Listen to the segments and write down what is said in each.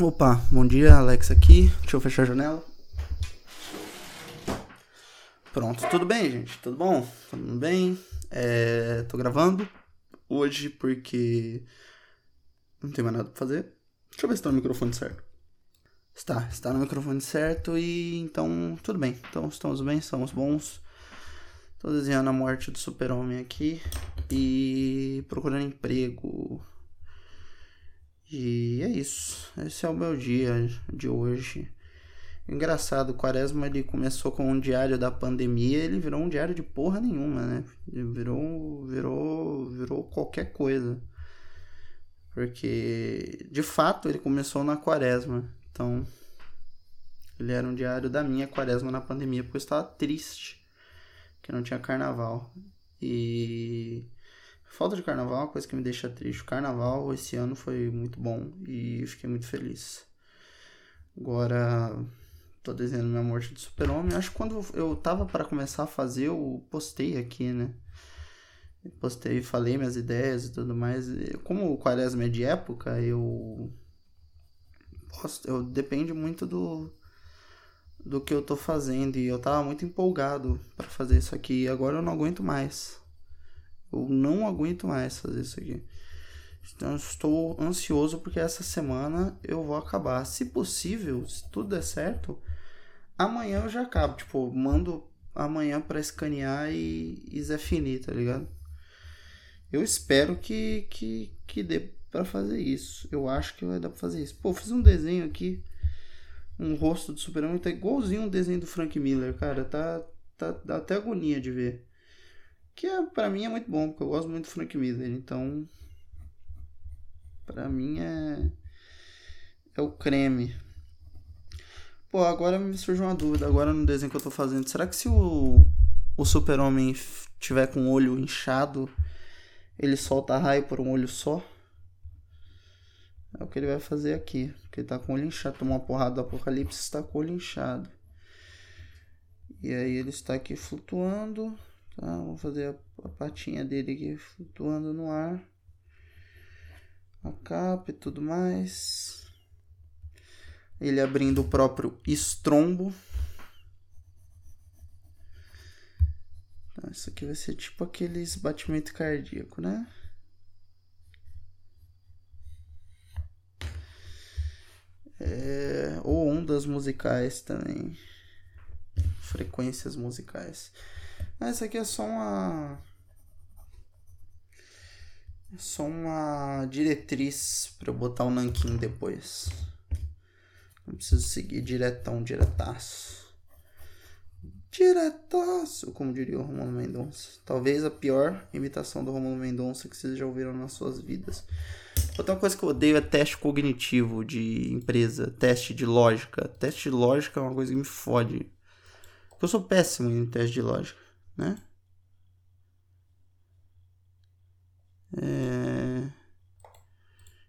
Opa, bom dia, Alex aqui. Deixa eu fechar a janela. Pronto, tudo bem, gente? Tudo bom? Tudo bem? É, tô gravando hoje porque não tem mais nada pra fazer. Deixa eu ver se tá no microfone certo. Está, está no microfone certo e então tudo bem. Então estamos bem, estamos bons. Tô desenhando a morte do super-homem aqui e procurando emprego. E é isso. Esse é o meu dia de hoje. Engraçado, o Quaresma ele começou com um diário da pandemia, ele virou um diário de porra nenhuma, né? Virou, virou, virou qualquer coisa. Porque, de fato, ele começou na Quaresma. Então, ele era um diário da minha Quaresma na pandemia, porque eu estava triste que não tinha carnaval. E falta de carnaval é uma coisa que me deixa triste. O carnaval esse ano foi muito bom e fiquei muito feliz. Agora tô desenhando minha morte do super-homem. Acho que quando eu tava para começar a fazer, eu postei aqui, né? Eu postei, falei minhas ideias e tudo mais. Como o quaresma é de época, eu eu depende muito do do que eu tô fazendo e eu tava muito empolgado para fazer isso aqui agora eu não aguento mais. Eu não aguento mais fazer isso aqui. Então estou ansioso porque essa semana eu vou acabar. Se possível, se tudo der certo, amanhã eu já acabo. Tipo, mando amanhã para escanear e, e Zé Fini, tá ligado? Eu espero que, que, que dê para fazer isso. Eu acho que vai dar pra fazer isso. Pô, fiz um desenho aqui um rosto do super-homem tá igualzinho um desenho do Frank Miller, cara. Tá, tá dá até agonia de ver. Que é, pra mim é muito bom, porque eu gosto muito do Frank Miller. Então, pra mim é. É o creme. Pô, agora me surgiu uma dúvida. Agora no desenho que eu tô fazendo. Será que se o, o super-homem tiver com o olho inchado, ele solta raio por um olho só? É o que ele vai fazer aqui. Porque ele tá com o olho inchado. Tomou uma porrada do apocalipse está com o olho inchado. E aí ele está aqui flutuando. Tá? Vou fazer a, a patinha dele aqui flutuando no ar. A capa e tudo mais. Ele abrindo o próprio estrombo. Então, isso aqui vai ser tipo aqueles batimento cardíaco, né? É, ou ondas musicais também. Frequências musicais. Essa aqui é só uma. É só uma diretriz para eu botar o nanquim depois. Não preciso seguir diretão, diretaço. Diretaço, como diria o Romulo Mendonça. Talvez a pior imitação do Romulo Mendonça que vocês já ouviram nas suas vidas. Outra coisa que eu odeio é teste cognitivo de empresa, teste de lógica. Teste de lógica é uma coisa que me fode. Porque eu sou péssimo em teste de lógica, né? É...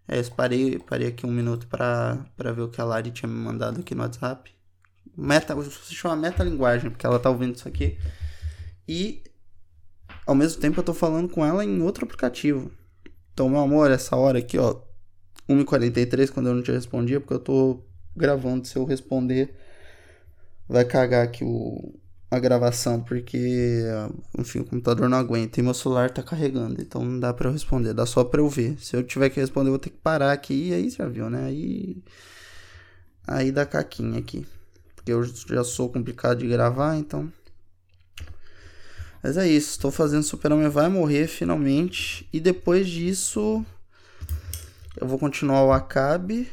É, eu parei, parei aqui um minuto pra, ver o que a Lari tinha me mandado aqui no WhatsApp. Meta, se chama metalinguagem, porque ela tá ouvindo isso aqui. E ao mesmo tempo eu tô falando com ela em outro aplicativo. Então, meu amor, essa hora aqui, ó, 1h43, quando eu não te respondia, porque eu tô gravando, se eu responder, vai cagar aqui o, a gravação, porque, enfim, o computador não aguenta e meu celular tá carregando, então não dá pra eu responder, dá só pra eu ver. Se eu tiver que responder, eu vou ter que parar aqui, e aí já viu, né? Aí, aí dá caquinha aqui, porque eu já sou complicado de gravar, então... Mas é isso, estou fazendo Super-Homem vai morrer finalmente. E depois disso, eu vou continuar o Acabe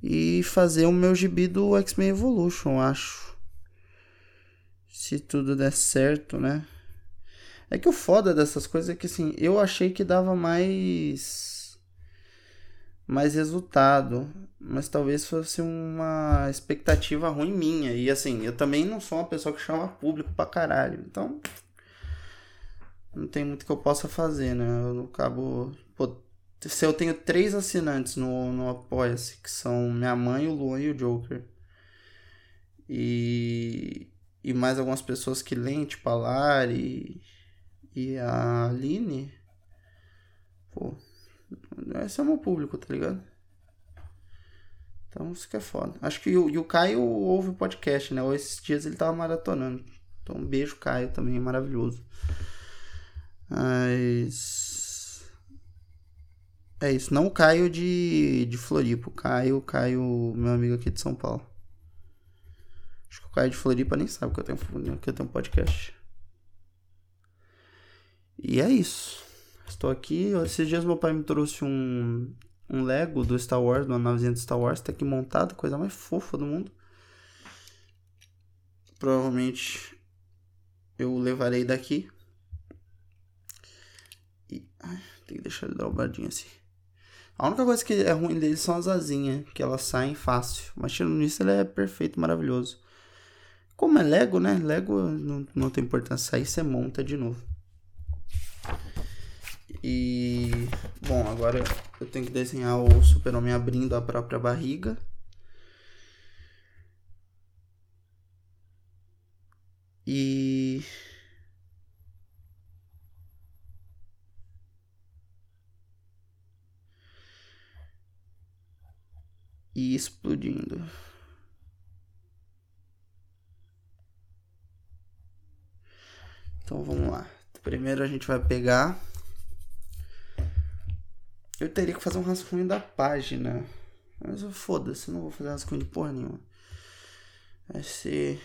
e fazer o meu gibi do X-Men Evolution, acho. Se tudo der certo, né? É que o foda dessas coisas é que assim, eu achei que dava mais mais resultado, mas talvez fosse uma expectativa ruim minha. E assim, eu também não sou uma pessoa que chama público pra caralho. Então, não tem muito que eu possa fazer, né? Eu acabo. Pô, se eu tenho três assinantes no, no Apoia-se, que são minha mãe, o Luan e o Joker. E. E mais algumas pessoas que leem, tipo a Lari e a Aline. Pô, esse é o meu público, tá ligado? Então isso que é foda. Acho que o, e o Caio ouve o podcast, né? Ou esses dias ele tava maratonando. Então um beijo, Caio, também é maravilhoso. Mas. É isso. Não o Caio de, de Floripa. Caio, Caio, meu amigo aqui de São Paulo. Caio de Floripa nem sabe que eu tenho, que eu tenho podcast. E é isso. Estou aqui. Esses dias meu pai me trouxe um, um Lego do Star Wars, uma navezinha do Star Wars, tá aqui montado, coisa mais fofa do mundo. Provavelmente eu levarei daqui. E. Ai, tem que deixar ele dobradinho assim. A única coisa que é ruim dele são as asinhas, que elas saem fácil. Mas tirando isso, ele é perfeito, maravilhoso. Como é Lego, né? Lego não, não tem importância sair, você monta de novo. E bom, agora eu tenho que desenhar o super-homem abrindo a própria barriga. E e explodindo. Então vamos lá. Primeiro a gente vai pegar eu teria que fazer um rascunho da página. Mas foda-se, não vou fazer rascunho de porra nenhuma. Vai ser.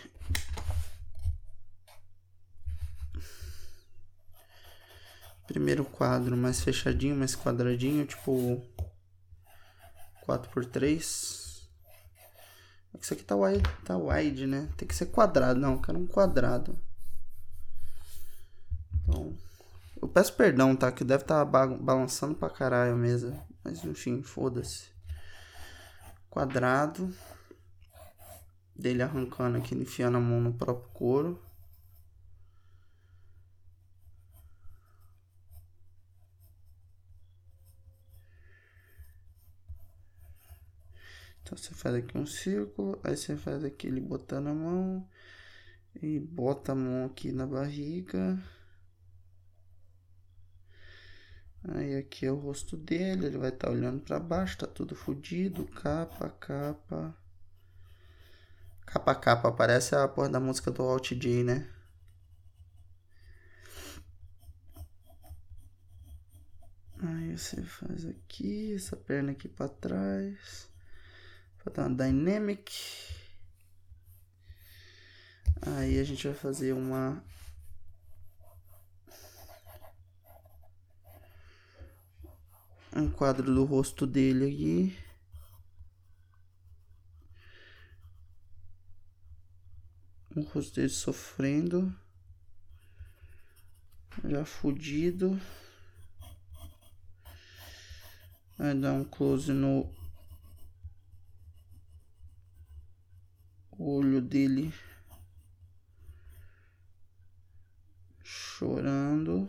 Primeiro quadro mais fechadinho, mais quadradinho, tipo 4x3. É isso aqui tá wide, tá wide, né? Tem que ser quadrado, não, eu quero um quadrado. Então, eu peço perdão, tá? Que deve estar tá balançando pra caralho a mesa. Mas enfim, foda-se. Quadrado. Dele arrancando aqui, enfiando a mão no próprio couro. Então você faz aqui um círculo, aí você faz aqui ele botando a mão e bota a mão aqui na barriga. Aí aqui é o rosto dele, ele vai estar tá olhando para baixo, tá tudo fodido, capa, capa. Capa, capa, parece a porra da música do Alt J, né? Aí você faz aqui, essa perna aqui para trás. Pra dar uma dynamic. Aí a gente vai fazer uma um quadro do rosto dele aqui. O rosto dele sofrendo. Já fudido. Vai dar um close no olho dele chorando.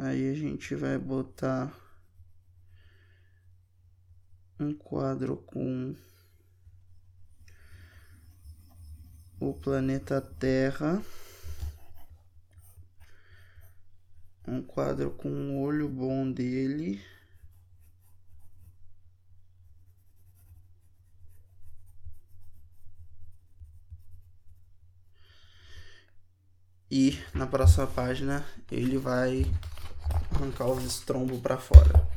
Aí a gente vai botar um quadro com o planeta Terra. Um quadro com o olho bom dele. E na próxima página ele vai arrancar os estrombos para fora.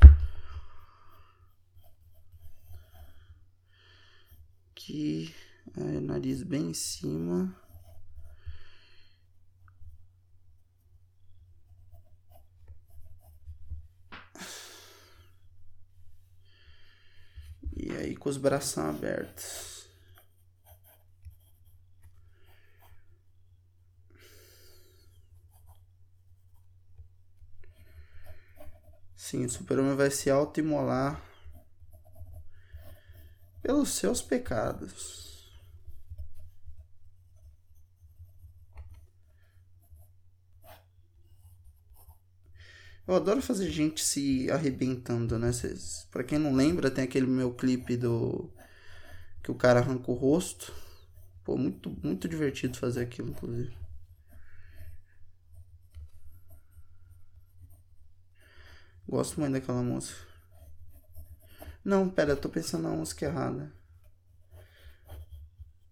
Aqui, aí, nariz bem em cima. E aí com os braços abertos. Sim, o super-homem vai se autoimolar pelos seus pecados. Eu adoro fazer gente se arrebentando, né? Cês, pra quem não lembra, tem aquele meu clipe do. que o cara arranca o rosto. Pô, muito, muito divertido fazer aquilo, inclusive. Gosto muito daquela música. Não, pera, tô pensando na música errada.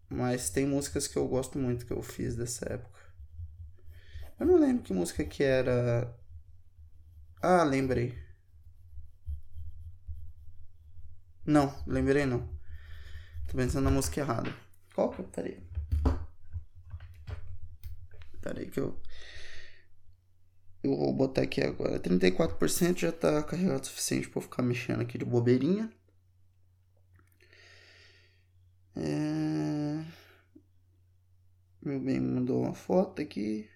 Mas tem músicas que eu gosto muito que eu fiz dessa época. Eu não lembro que música que era. Ah, lembrei. Não, lembrei não. Tô pensando na música errada. Qual que eu. Peraí. Peraí que eu. Eu vou botar aqui agora. 34% já tá carregado o suficiente pra eu ficar mexendo aqui de bobeirinha. É... Meu bem mandou uma foto aqui.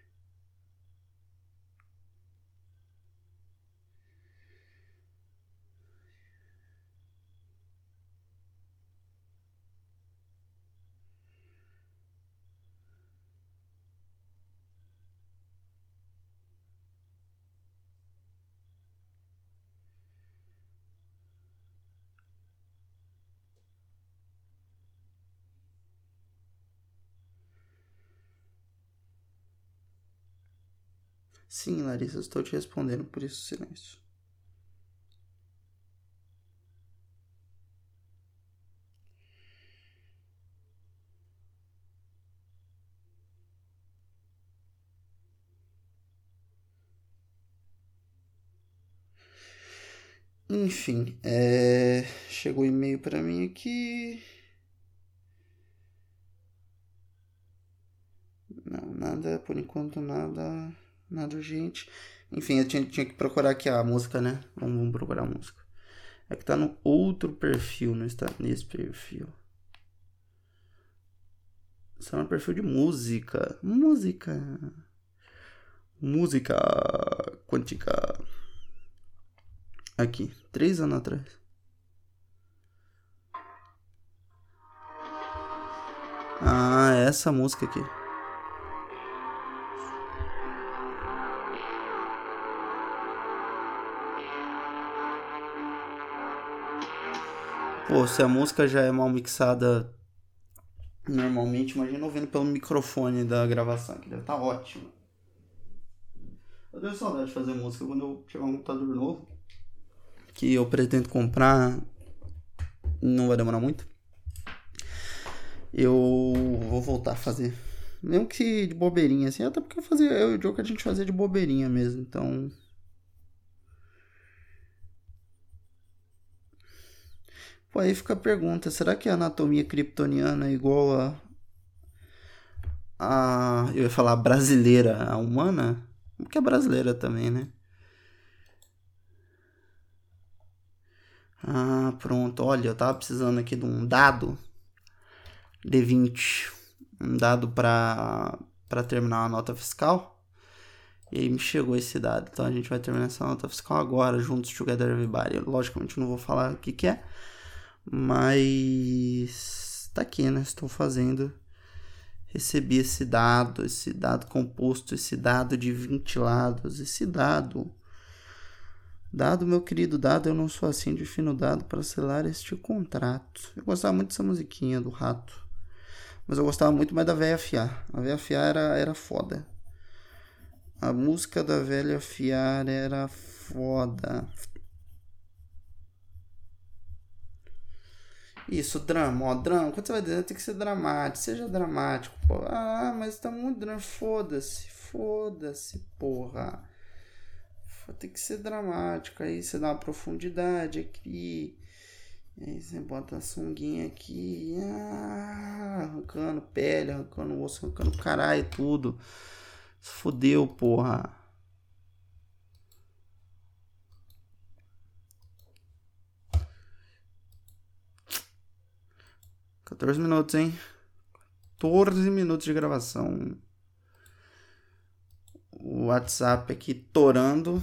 Sim, Larissa, estou te respondendo, por isso silêncio. Enfim, é... chegou e-mail para mim aqui. Não, nada, por enquanto nada nada urgente. Enfim, eu tinha, tinha que procurar aqui a música, né? Vamos, vamos procurar a música. É que tá no outro perfil, não está nesse perfil. Está no perfil de música. Música. Música quântica. Aqui, três anos atrás. Ah, essa música aqui. Pô, se a música já é mal mixada normalmente, imagina ouvindo pelo microfone da gravação, que deve estar tá ótimo. Eu tenho saudade de fazer música quando eu tiver um computador novo, que eu pretendo comprar, não vai demorar muito. Eu vou voltar a fazer. Mesmo que de bobeirinha, assim, até porque eu fazia, eu e o que a gente fazia de bobeirinha mesmo, então Pô, aí fica a pergunta, será que a anatomia kryptoniana é igual a. a. eu ia falar brasileira, a humana? Porque é brasileira também, né? Ah, pronto. Olha, eu tava precisando aqui de um dado D20, um dado para para terminar a nota fiscal. E aí me chegou esse dado. Então a gente vai terminar essa nota fiscal agora, juntos, together everybody. Logicamente não vou falar o que que é. Mas tá aqui, né? Estou fazendo. Recebi esse dado, esse dado composto, esse dado de 20 lados, esse dado. Dado, meu querido dado, eu não sou assim de fino dado para selar este contrato. Eu gostava muito dessa musiquinha do rato. Mas eu gostava muito mais da velha fiar. A velha fiar era, era foda. A música da velha fiar era foda. Isso, drama, ó, drama. Quando você vai dizer, tem que ser dramático, seja dramático, pô. Ah, mas tá muito drama. Foda-se, foda-se, porra. Tem que ser dramático. Aí você dá uma profundidade aqui. Aí você bota a sunguinha aqui. Ah, arrancando pele, arrancando osso, arrancando caralho, tudo. Fudeu, porra. 14 minutos, hein? 14 minutos de gravação. O WhatsApp aqui torando.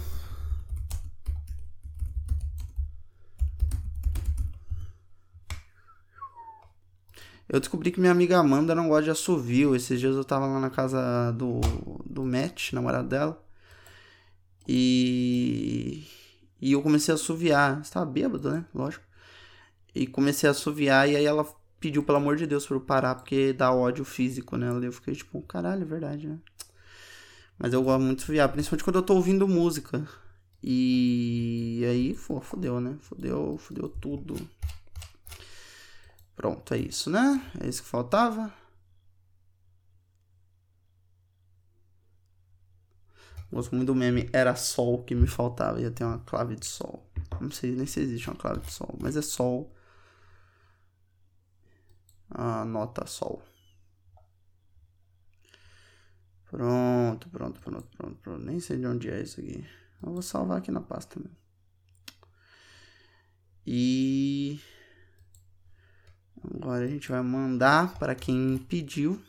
Eu descobri que minha amiga Amanda não gosta de assovio. Esses dias eu tava lá na casa do, do Matt, namorado dela. E. E eu comecei a assoviar. Você tava bêbado, né? Lógico. E comecei a assoviar e aí ela pediu, pelo amor de Deus, pra eu parar, porque dá ódio físico nela. Eu fiquei tipo, caralho, é verdade, né? Mas eu gosto muito de viar, principalmente quando eu tô ouvindo música. E aí, pô, fodeu, né? Fodeu, fodeu tudo. Pronto, é isso, né? É isso que faltava. Gosto muito do meme Era Sol que me faltava. Ia ter uma clave de Sol. Não sei nem se existe uma clave de Sol, mas é Sol. A nota Sol. Pronto, pronto, pronto, pronto, pronto. Nem sei de onde é isso aqui. Eu vou salvar aqui na pasta mesmo. E agora a gente vai mandar para quem pediu.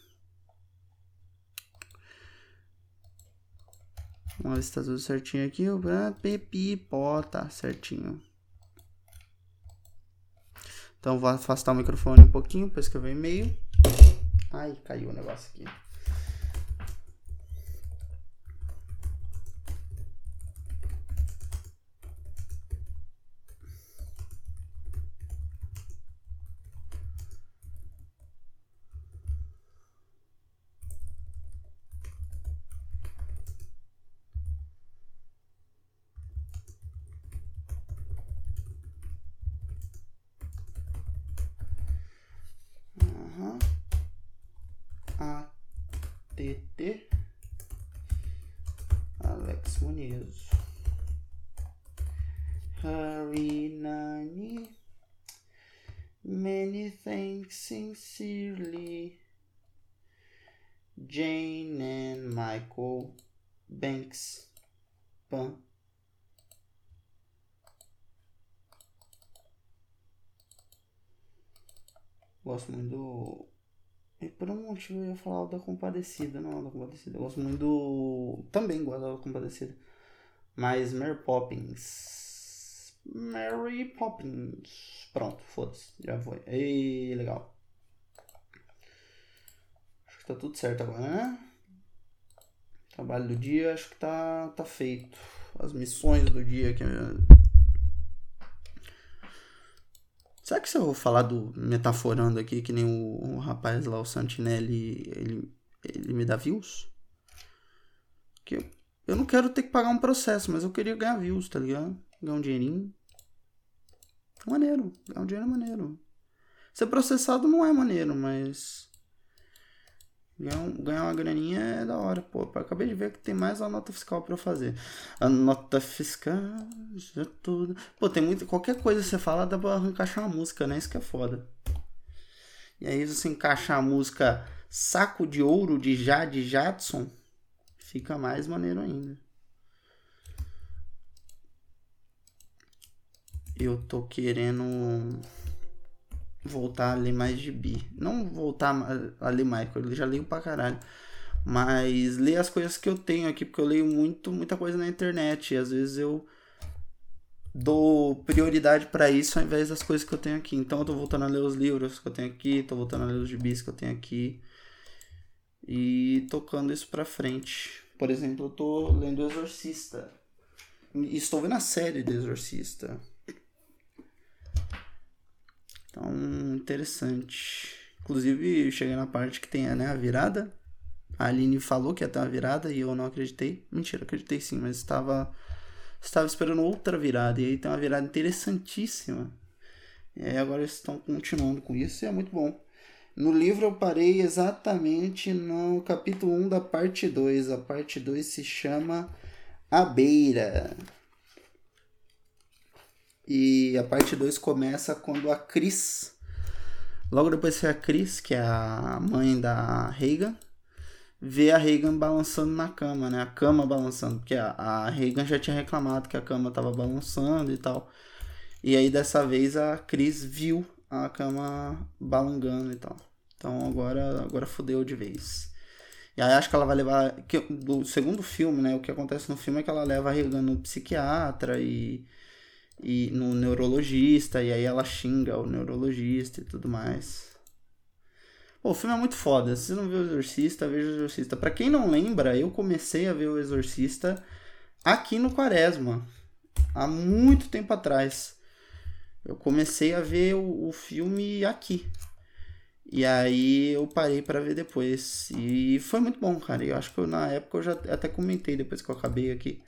Vamos ver se tá tudo certinho aqui. O Pepi, pó, tá certinho. Então vou afastar o microfone um pouquinho para escrever e-mail. Ai, caiu o negócio aqui. Sincerely, Jane and Michael Banks. Pan. Gosto muito do. E por um motivo eu ia falar da Compadecida, não da Compadecida. Eu gosto muito do. Também gosto da Compadecida. Mas Mary Poppins. Mary Poppins. Pronto, foda-se. Já foi. Ei, legal que tá tudo certo agora, né? Trabalho do dia, acho que tá, tá feito. As missões do dia que Será que se eu falar do metaforando aqui, que nem o, o rapaz lá, o Santinelli, ele, ele me dá views? Que eu, eu não quero ter que pagar um processo, mas eu queria ganhar views, tá ligado? Ganhar um dinheirinho. Maneiro, ganhar um dinheiro é maneiro. Ser processado não é maneiro, mas Ganhar, ganhar uma graninha é da hora, pô. Acabei de ver que tem mais uma nota fiscal para eu fazer. A nota fiscal, já tudo. Pô, tem muito. Qualquer coisa que você fala dá pra encaixar uma música, né? Isso que é foda. E aí, você encaixar a música Saco de Ouro de Jade Jadson, fica mais maneiro ainda. Eu tô querendo voltar a ler mais gibi. Não voltar a ler mais, eu já leio pra caralho. Mas ler as coisas que eu tenho aqui, porque eu leio muito, muita coisa na internet. E às vezes eu dou prioridade para isso ao invés das coisas que eu tenho aqui. Então eu tô voltando a ler os livros que eu tenho aqui, tô voltando a ler os gibis que eu tenho aqui. E tocando isso pra frente. Por exemplo, eu tô lendo Exorcista. Estou vendo a série do Exorcista. Então, interessante. Inclusive, cheguei na parte que tem né, a virada. A Aline falou que ia ter uma virada e eu não acreditei. Mentira, acreditei sim, mas estava, estava esperando outra virada. E aí tem uma virada interessantíssima. E aí agora eles estão continuando com isso e é muito bom. No livro eu parei exatamente no capítulo 1 da parte 2. A parte 2 se chama A Beira. E a parte 2 começa quando a Cris, logo depois que a Cris, que é a mãe da Reagan, vê a Reagan balançando na cama, né? A cama balançando, porque a, Reagan já tinha reclamado que a cama estava balançando e tal. E aí dessa vez a Cris viu a cama balangando e tal. Então agora, agora fodeu de vez. E aí acho que ela vai levar. Que, do segundo filme, né? O que acontece no filme é que ela leva a Reagan no psiquiatra e e no neurologista, e aí ela xinga o neurologista e tudo mais. Pô, o filme é muito foda. Se você não viu o Exorcista, veja o Exorcista. Para quem não lembra, eu comecei a ver o Exorcista aqui no Quaresma, há muito tempo atrás. Eu comecei a ver o, o filme aqui. E aí eu parei para ver depois. E foi muito bom, cara. Eu acho que eu, na época eu já até comentei depois que eu acabei aqui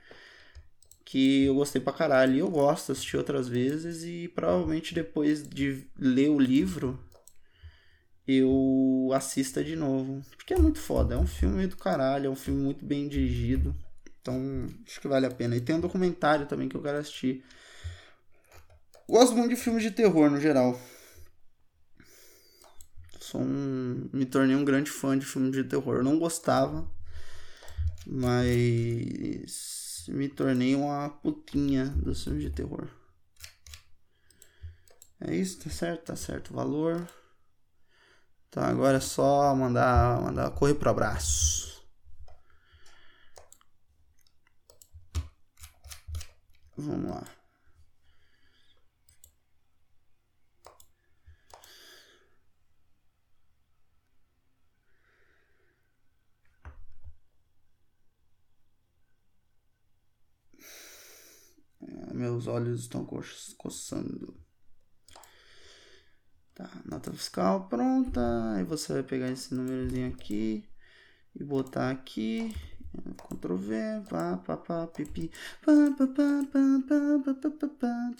que eu gostei pra caralho. E eu gosto, assisti outras vezes e provavelmente depois de ler o livro eu assista de novo. Porque é muito foda, é um filme do caralho, é um filme muito bem dirigido. Então, acho que vale a pena. E tem um documentário também que eu quero assistir. Gosto muito de filmes de terror no geral. Sou um, me tornei um grande fã de filmes de terror. Eu não gostava, mas me tornei uma putinha dos filmes de terror. É isso, tá certo? Tá certo o valor. Então agora é só mandar, mandar correr pro abraço. Vamos lá. É, meus olhos estão coçando. Tá, nota fiscal pronta. Aí você vai pegar esse númerozinho aqui e botar aqui. Ctrl V, pá, pá, pá, pipi. Pá, pá, pá, pá, pá, pá, pá, pá,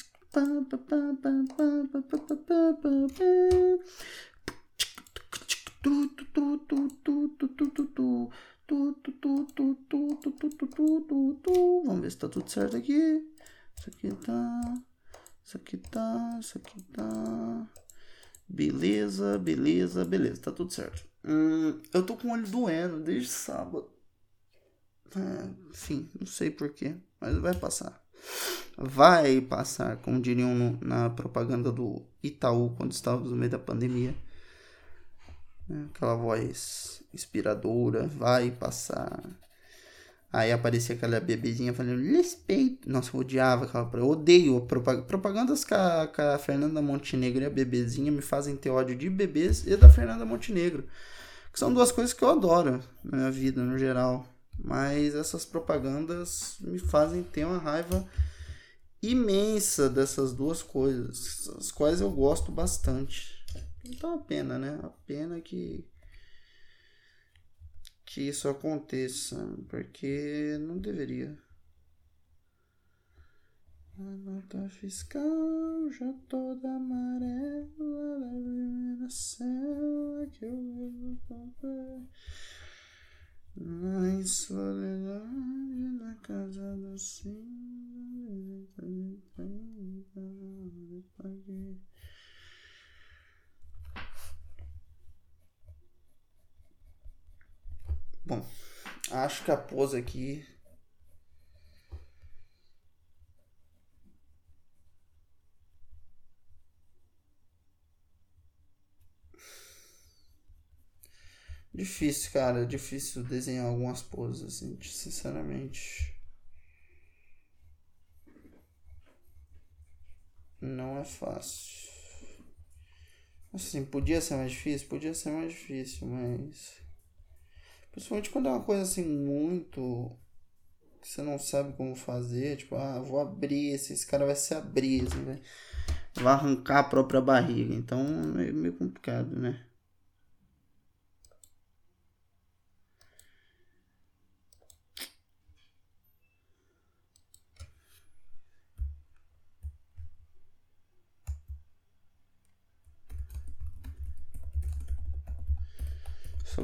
Vamos ver se tá tudo certo aqui. Isso aqui tá. Isso aqui tá. Isso aqui tá. Beleza, beleza, beleza, tá tudo certo. Hum, eu tô com o olho doendo desde sábado. É, enfim, não sei porquê, mas vai passar. Vai passar, como diriam no, na propaganda do Itaú quando estávamos no meio da pandemia. É, aquela voz inspiradora, vai passar. Aí aparecia aquela bebezinha falando respeito. Nossa, eu odiava aquela. Eu odeio propag propagandas com a, com a Fernanda Montenegro e a bebezinha me fazem ter ódio de bebês e da Fernanda Montenegro. Que são duas coisas que eu adoro na minha vida, no geral. Mas essas propagandas me fazem ter uma raiva imensa dessas duas coisas, as quais eu gosto bastante. Então a pena, né? A pena que que isso aconteça, porque não deveria. A nota fiscal já toda amarela da primeira cela que eu levo comprar. Na soledade na casa do cinza, Bom, acho que a pose aqui. Difícil, cara. Difícil desenhar algumas poses, assim, sinceramente. Não é fácil. Assim, podia ser mais difícil? Podia ser mais difícil, mas. Principalmente quando é uma coisa assim muito. que você não sabe como fazer. Tipo, ah, vou abrir esse, esse cara vai se abrir, assim, vai, vai arrancar a própria barriga. Então é meio complicado, né?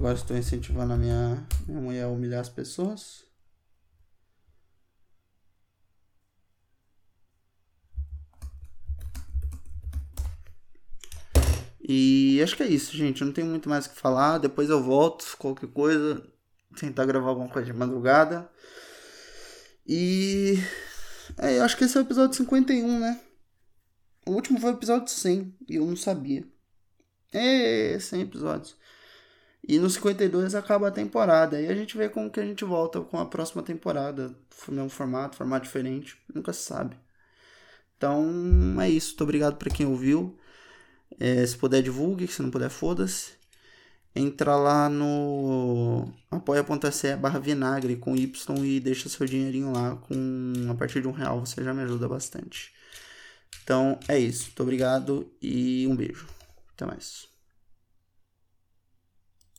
Agora estou incentivando a minha, minha mulher a humilhar as pessoas. E acho que é isso, gente. Não tem muito mais o que falar. Depois eu volto, qualquer coisa. Tentar gravar alguma coisa de madrugada. E. É, eu acho que esse é o episódio 51, né? O último foi o episódio 100 e eu não sabia. É, 100 episódios. E no 52 acaba a temporada. E a gente vê como que a gente volta com a próxima temporada. Mesmo formato, formato diferente. Nunca se sabe. Então é isso. Muito obrigado para quem ouviu. É, se puder, divulgue. Se não puder, foda-se. Entra lá no apoia.se barra vinagre com Y e deixa seu dinheirinho lá. Com a partir de um real você já me ajuda bastante. Então é isso. Muito obrigado e um beijo. Até mais.